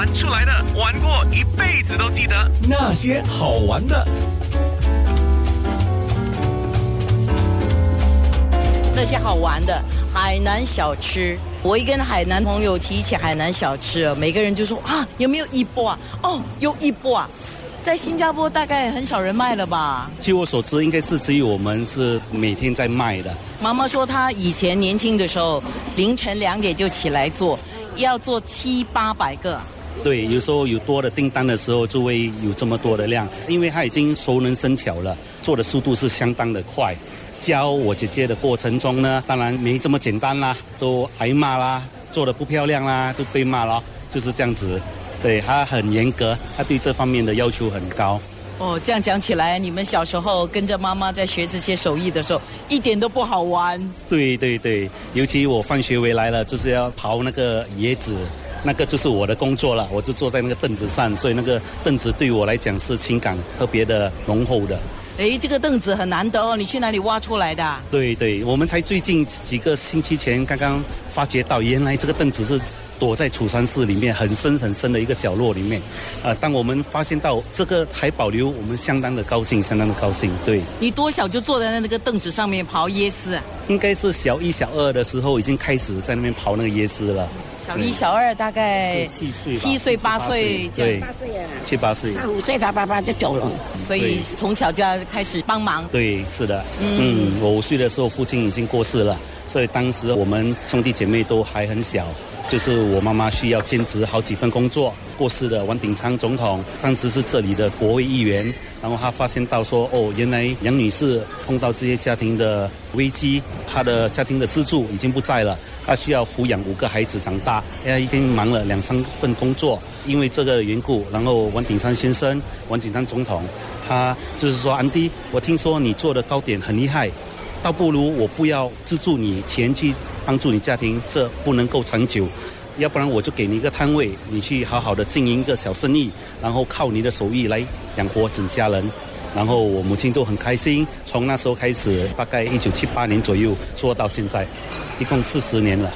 玩出来的，玩过一辈子都记得那些好玩的。那些好玩的海南小吃，我一跟海南朋友提起海南小吃，每个人就说啊，有没有一波啊？哦，有一波啊，在新加坡大概很少人卖了吧？据我所知，应该是只有我们是每天在卖的。妈妈说她以前年轻的时候，凌晨两点就起来做，要做七八百个。对，有时候有多的订单的时候，就会有这么多的量，因为它已经熟能生巧了，做的速度是相当的快。教我姐姐的过程中呢，当然没这么简单啦，都挨骂啦，做的不漂亮啦，都被骂了，就是这样子。对他很严格，他对这方面的要求很高。哦，这样讲起来，你们小时候跟着妈妈在学这些手艺的时候，一点都不好玩。对对对，尤其我放学回来了，就是要刨那个椰子，那个就是我的工作了，我就坐在那个凳子上，所以那个凳子对我来讲是情感特别的浓厚的。哎，这个凳子很难得哦，你去哪里挖出来的？对对，我们才最近几个星期前刚刚发觉到，原来这个凳子是躲在楚山寺里面很深很深的一个角落里面。呃，当我们发现到这个还保留，我们相当的高兴，相当的高兴。对，你多小就坐在那个凳子上面刨椰丝啊？应该是小一、小二的时候已经开始在那边刨那个椰丝了。小一、小二大概七岁，七岁八岁，对，八岁啊，七八岁。他五岁，他爸爸就走了。所以从小就要开始帮忙。对，是的，嗯，我五岁的时候父亲已经过世了，所以当时我们兄弟姐妹都还很小，就是我妈妈需要兼职好几份工作。过世的王鼎昌总统当时是这里的国会议员，然后他发现到说，哦，原来杨女士碰到这些家庭的危机，她的家庭的支柱已经不在了，她需要抚养五个孩子长大，她已经忙了两三份工作，因为这个缘故，然后王鼎昌先生，王鼎昌总统，他就是说，安迪，我听说你做的糕点很厉害，倒不如我不要资助你钱去帮助你家庭，这不能够长久。要不然我就给你一个摊位，你去好好的经营一个小生意，然后靠你的手艺来养活整家人。然后我母亲就很开心，从那时候开始，大概一九七八年左右做到现在，一共四十年了。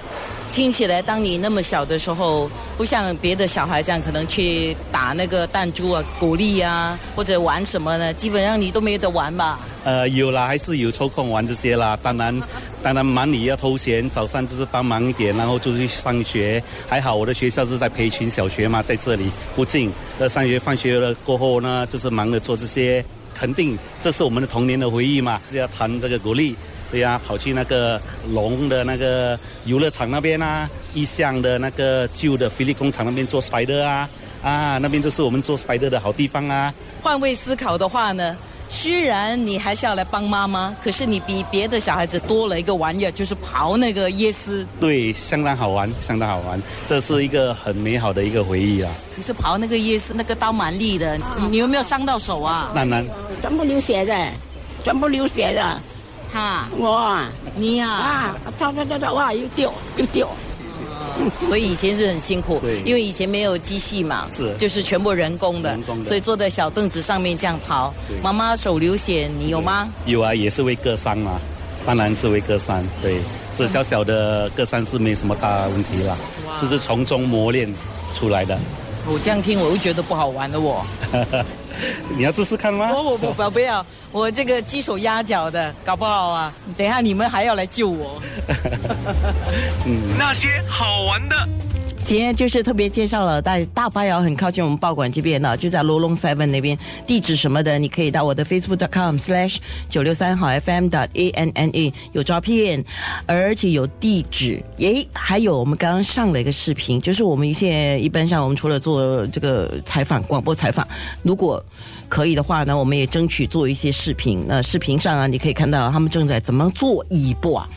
听起来，当你那么小的时候，不像别的小孩这样，可能去打那个弹珠啊、鼓励啊，或者玩什么呢？基本上你都没得玩吧？呃，有啦，还是有抽空玩这些啦。当然，当然忙里要偷闲，早上就是帮忙一点，然后就去上学。还好我的学校是在培群小学嘛，在这里附近。呃，上学放学了过后呢，就是忙着做这些。肯定这是我们的童年的回忆嘛，就要谈这个鼓励。对呀，跑去那个龙的那个游乐场那边啊，意向的那个旧的菲利工厂那边做 spider 啊，啊，那边就是我们做 spider 的好地方啊。换位思考的话呢，虽然你还是要来帮妈妈，可是你比别的小孩子多了一个玩意儿，就是刨那个椰丝。对，相当好玩，相当好玩，这是一个很美好的一个回忆啊。你是刨那个椰丝，那个刀蛮利的，你你有没有伤到手啊？当然，全部流血的，全部流血的。他，我啊，你呀，啊，跳跳跳跳，哇，又掉又掉。所以以前是很辛苦，对因为以前没有机器嘛，是就是全部人工的，人工的所以坐在小凳子上面这样刨对。妈妈手流血，你有吗？有啊，也是会割伤嘛，当然是会割伤。对，这小小的割伤是没什么大问题啦，就是从中磨练出来的。我这样听，我又觉得不好玩的我。你要试试看吗？不不不不不要，我这个鸡手鸭脚的，搞不好啊，等一下你们还要来救我。那些好玩的。今天就是特别介绍了大大巴窑很靠近我们报馆这边的，就在罗龙 Seven 那边，地址什么的你可以到我的 Facebook.com/slash 九六三号 FM 的 A N N A 有照片，而且有地址，诶，还有我们刚刚上了一个视频，就是我们现在一般上我们除了做这个采访广播采访，如果可以的话呢，我们也争取做一些视频。那视频上啊，你可以看到他们正在怎么做一波啊。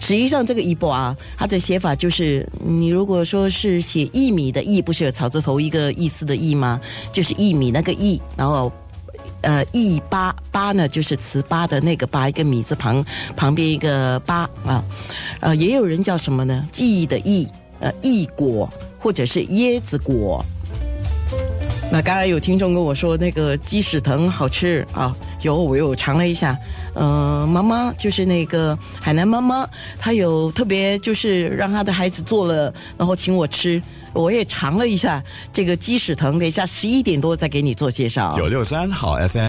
实际上，这个一波啊，它的写法就是，你如果说是写薏米的薏，不是有草字头一个意思的意吗？就是薏米那个薏，然后。呃，一八八呢，就是糍粑的那个八，一个米字旁，旁边一个八啊，呃，也有人叫什么呢？记忆的忆，呃，忆果或者是椰子果。那刚才有听众跟我说，那个鸡屎藤好吃啊，有我又尝了一下。嗯、妈妈就是那个海南妈妈，她有特别就是让她的孩子做了，然后请我吃。我也尝了一下这个鸡屎藤，等一下十一点多再给你做介绍。九六三好 FM。